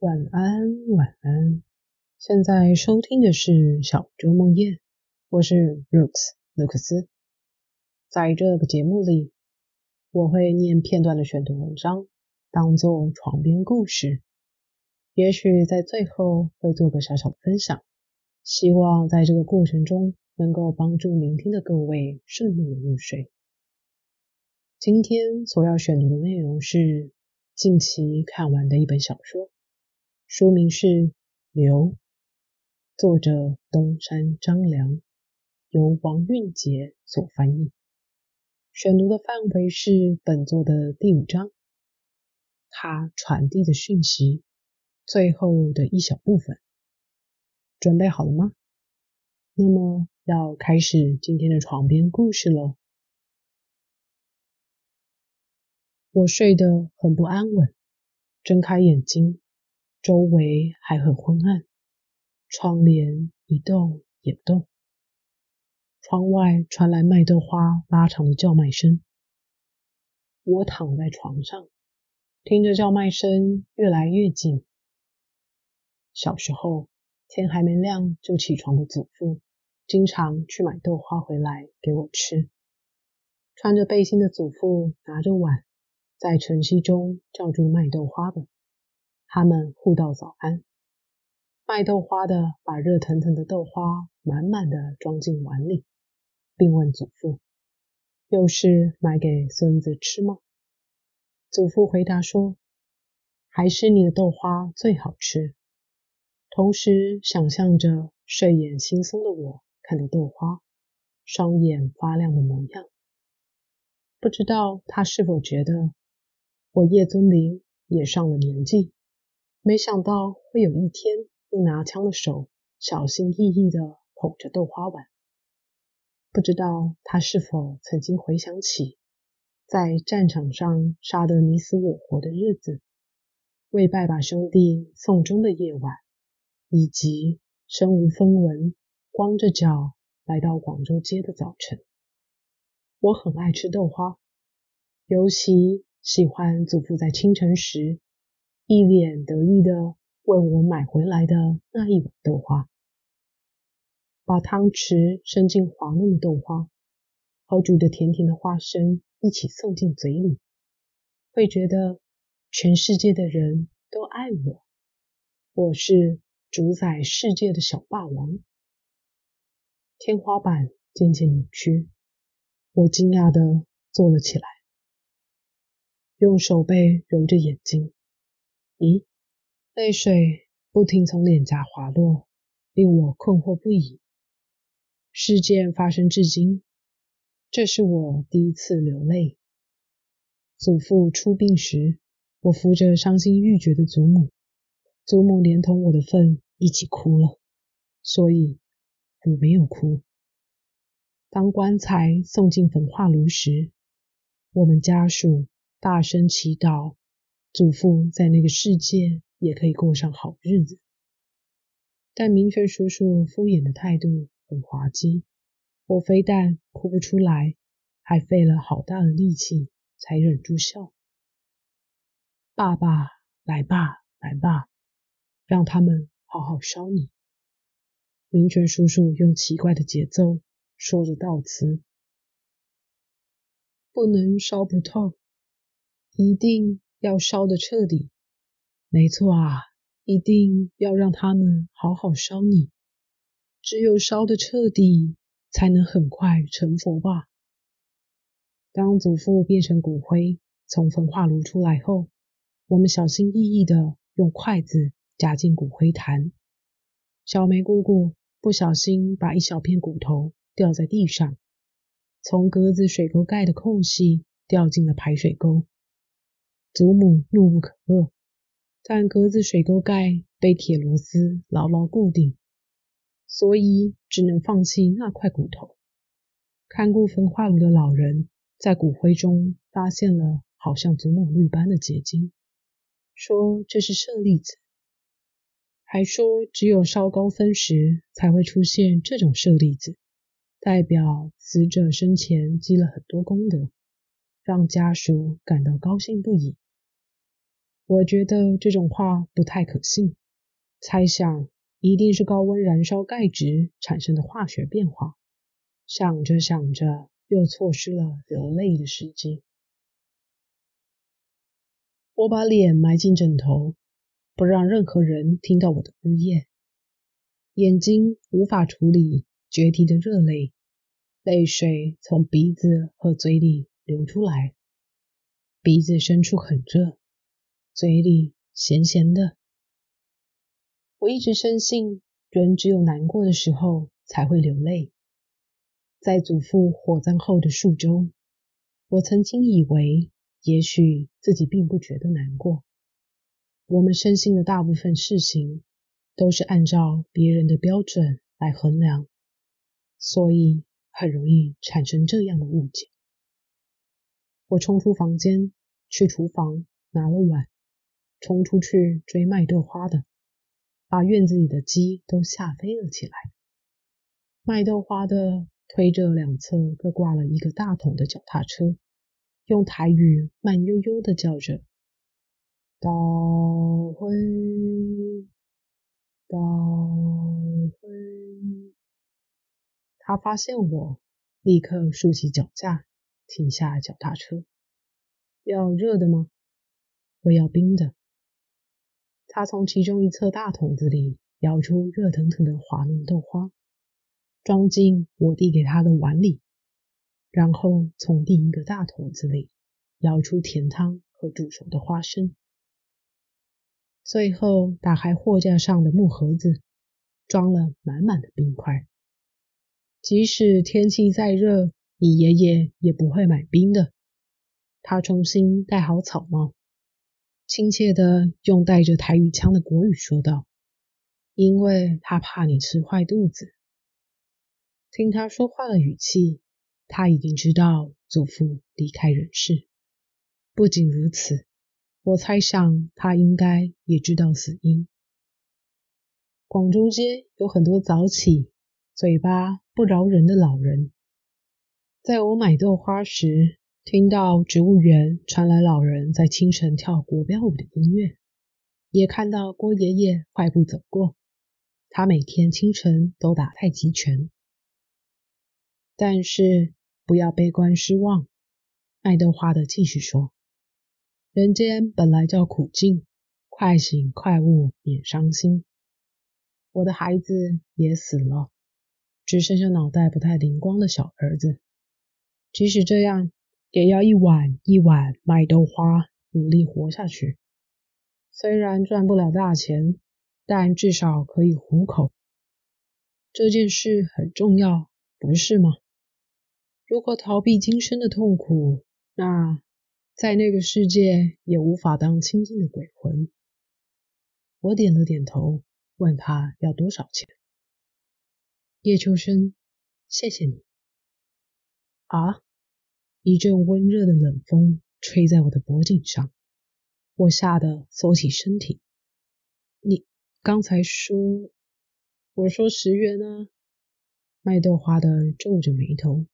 晚安，晚安。现在收听的是小周梦夜，我是 Rooks 卢克斯。在这个节目里，我会念片段的选读文章，当做床边故事。也许在最后会做个小小的分享，希望在这个过程中能够帮助聆听的各位顺利的入睡。今天所要选读的内容是近期看完的一本小说。书名是《流》，作者东山张良，由王韵杰所翻译。选读的范围是本作的第五章，它传递的讯息最后的一小部分。准备好了吗？那么要开始今天的床边故事喽。我睡得很不安稳，睁开眼睛。周围还很昏暗，窗帘一动也不动。窗外传来麦豆花拉长的叫卖声。我躺在床上，听着叫卖声越来越近。小时候，天还没亮就起床的祖父，经常去买豆花回来给我吃。穿着背心的祖父拿着碗，在晨曦中叫住卖豆花的。他们互道早安。卖豆花的把热腾腾的豆花满满的装进碗里，并问祖父：“又是买给孙子吃吗？”祖父回答说：“还是你的豆花最好吃。”同时想象着睡眼惺忪的我看着豆花，双眼发亮的模样。不知道他是否觉得我叶尊林也上了年纪。没想到会有一天，用拿枪的手小心翼翼地捧着豆花碗。不知道他是否曾经回想起在战场上杀得你死我活的日子，为拜把兄弟送终的夜晚，以及身无分文、光着脚来到广州街的早晨。我很爱吃豆花，尤其喜欢祖父在清晨时。一脸得意的问我买回来的那一碗豆花，把汤匙伸进滑嫩的豆花和煮的甜甜的花生一起送进嘴里，会觉得全世界的人都爱我，我是主宰世界的小霸王。天花板渐渐扭曲，我惊讶的坐了起来，用手背揉着眼睛。咦，泪水不停从脸颊滑落，令我困惑不已。事件发生至今，这是我第一次流泪。祖父出殡时，我扶着伤心欲绝的祖母，祖母连同我的份一起哭了，所以我没有哭。当棺材送进焚化炉时，我们家属大声祈祷。祖父在那个世界也可以过上好日子，但明泉叔叔敷衍的态度很滑稽。我非但哭不出来，还费了好大的力气才忍住笑。爸爸，来吧，来吧，让他们好好烧你。明泉叔叔用奇怪的节奏说着悼词，不能烧不透，一定。要烧的彻底，没错啊，一定要让他们好好烧你。只有烧的彻底，才能很快成佛吧。当祖父变成骨灰从焚化炉出来后，我们小心翼翼的用筷子夹进骨灰坛。小梅姑姑不小心把一小片骨头掉在地上，从格子水沟盖的空隙掉进了排水沟。祖母怒不可遏，但格子水沟盖被铁螺丝牢牢固定，所以只能放弃那块骨头。看顾焚化炉的老人在骨灰中发现了好像祖母绿般的结晶，说这是舍利子，还说只有烧高分时才会出现这种舍利子，代表死者生前积了很多功德，让家属感到高兴不已。我觉得这种话不太可信，猜想一定是高温燃烧钙质产生的化学变化。想着想着，又错失了流泪的时机。我把脸埋进枕头，不让任何人听到我的呜咽。眼睛无法处理决堤的热泪，泪水从鼻子和嘴里流出来，鼻子深处很热，嘴里咸咸的。我一直深信，人只有难过的时候才会流泪。在祖父火葬后的数周，我曾经以为，也许自己并不觉得难过。我们深信的大部分事情。都是按照别人的标准来衡量，所以很容易产生这样的误解。我冲出房间，去厨房拿了碗，冲出去追卖豆花的，把院子里的鸡都吓飞了起来。卖豆花的推着两侧各挂了一个大桶的脚踏车，用台语慢悠悠的叫着：“倒回。”到会，他发现我，立刻竖起脚架，停下脚踏车。要热的吗？我要冰的。他从其中一侧大桶子里舀出热腾腾的滑嫩豆花，装进我递给他的碗里，然后从另一个大桶子里舀出甜汤和煮熟的花生。最后打开货架上的木盒子，装了满满的冰块。即使天气再热，你爷爷也不会买冰的。他重新戴好草帽，亲切的用带着台语腔的国语说道：“因为他怕你吃坏肚子。”听他说话的语气，他已经知道祖父离开人世。不仅如此。我猜想他应该也知道死因。广州街有很多早起、嘴巴不饶人的老人。在我买豆花时，听到植物园传来老人在清晨跳国标舞的音乐，也看到郭爷爷快步走过。他每天清晨都打太极拳。但是不要悲观失望，爱豆花的继续说。人间本来叫苦境，快醒快悟免伤心。我的孩子也死了，只剩下脑袋不太灵光的小儿子。即使这样，也要一碗一碗卖豆花，努力活下去。虽然赚不了大钱，但至少可以糊口。这件事很重要，不是吗？如果逃避今生的痛苦，那……在那个世界也无法当清净的鬼魂。我点了点头，问他要多少钱。叶秋生，谢谢你。啊！一阵温热的冷风吹在我的脖颈上，我吓得缩起身体。你刚才说……我说十元啊！卖豆花的皱着眉头，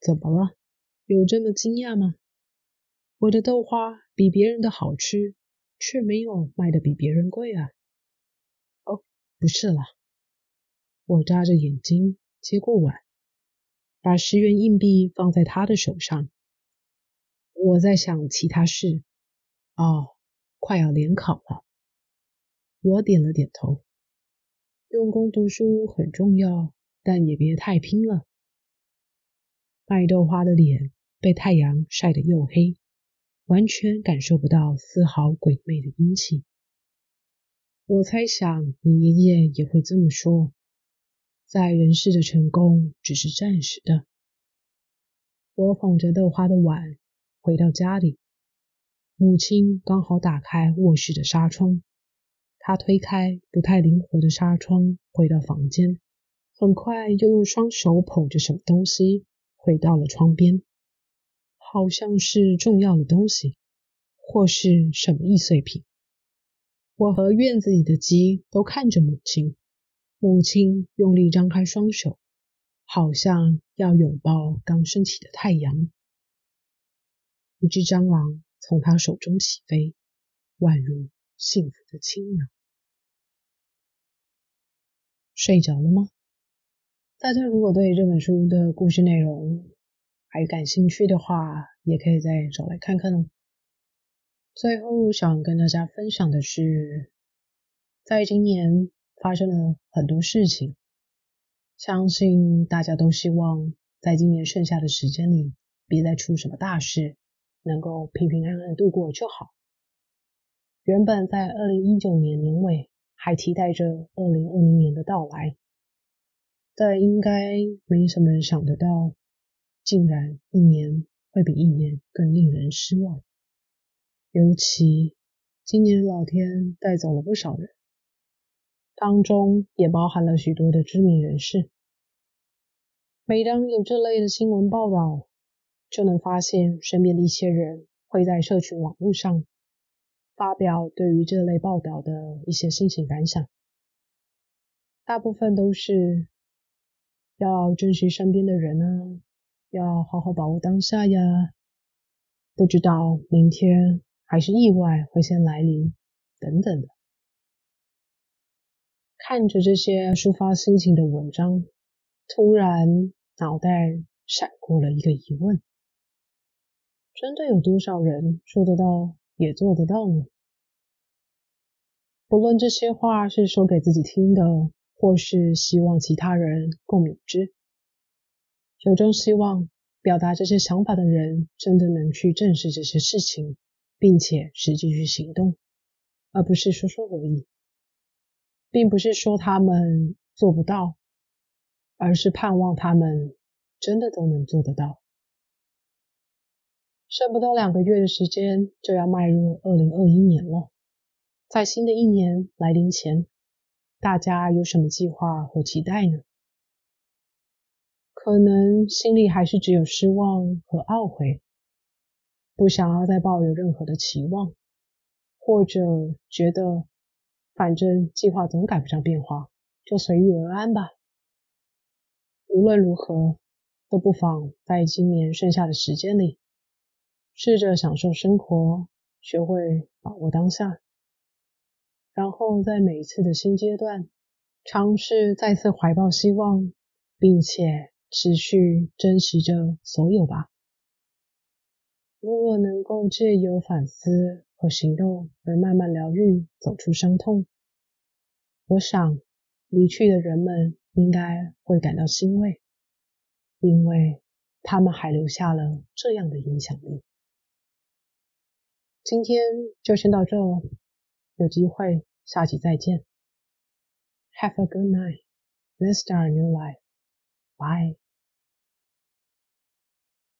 怎么了？有这么惊讶吗？我的豆花比别人的好吃，却没有卖的比别人贵啊！哦，不是啦。我眨着眼睛接过碗，把十元硬币放在他的手上。我在想其他事。哦，快要联考了。我点了点头。用功读书很重要，但也别太拼了。卖豆花的脸被太阳晒得又黑。完全感受不到丝毫鬼魅的阴气。我猜想你爷爷也会这么说。在人世的成功只是暂时的。我捧着豆花的碗回到家里，母亲刚好打开卧室的纱窗，她推开不太灵活的纱窗，回到房间，很快又用双手捧着什么东西回到了窗边。好像是重要的东西，或是什么易碎品。我和院子里的鸡都看着母亲，母亲用力张开双手，好像要拥抱刚升起的太阳。一只蟑螂从她手中起飞，宛如幸福的青鸟。睡着了吗？大家如果对这本书的故事内容还感兴趣的话，也可以再找来看看哦。最后想跟大家分享的是，在今年发生了很多事情，相信大家都希望在今年剩下的时间里，别再出什么大事，能够平平安安度过就好。原本在二零一九年年尾还期待着二零二零年的到来，但应该没什么人想得到，竟然一年会比一年更令人失望。尤其今年老天带走了不少人，当中也包含了许多的知名人士。每当有这类的新闻报道，就能发现身边的一些人会在社群网络上。发表对于这类报道的一些心情感想，大部分都是要珍惜身边的人啊，要好好把握当下呀，不知道明天还是意外会先来临等等的。看着这些抒发心情的文章，突然脑袋闪过了一个疑问：真的有多少人做得到？也做得到呢。不论这些话是说给自己听的，或是希望其他人共勉之，由衷希望表达这些想法的人真的能去正视这些事情，并且实际去行动，而不是说说而已。并不是说他们做不到，而是盼望他们真的都能做得到。剩不到两个月的时间，就要迈入二零二一年了。在新的一年来临前，大家有什么计划和期待呢？可能心里还是只有失望和懊悔，不想要再抱有任何的期望，或者觉得反正计划总赶不上变化，就随遇而安吧。无论如何，都不妨在今年剩下的时间里。试着享受生活，学会把握当下，然后在每一次的新阶段，尝试再次怀抱希望，并且持续珍惜着所有吧。如果能够借由反思和行动而慢慢疗愈，走出伤痛，我想离去的人们应该会感到欣慰，因为他们还留下了这样的影响力。今天就先到这哦，有机会下期再见。Have a good night. Let's start a new life. Bye.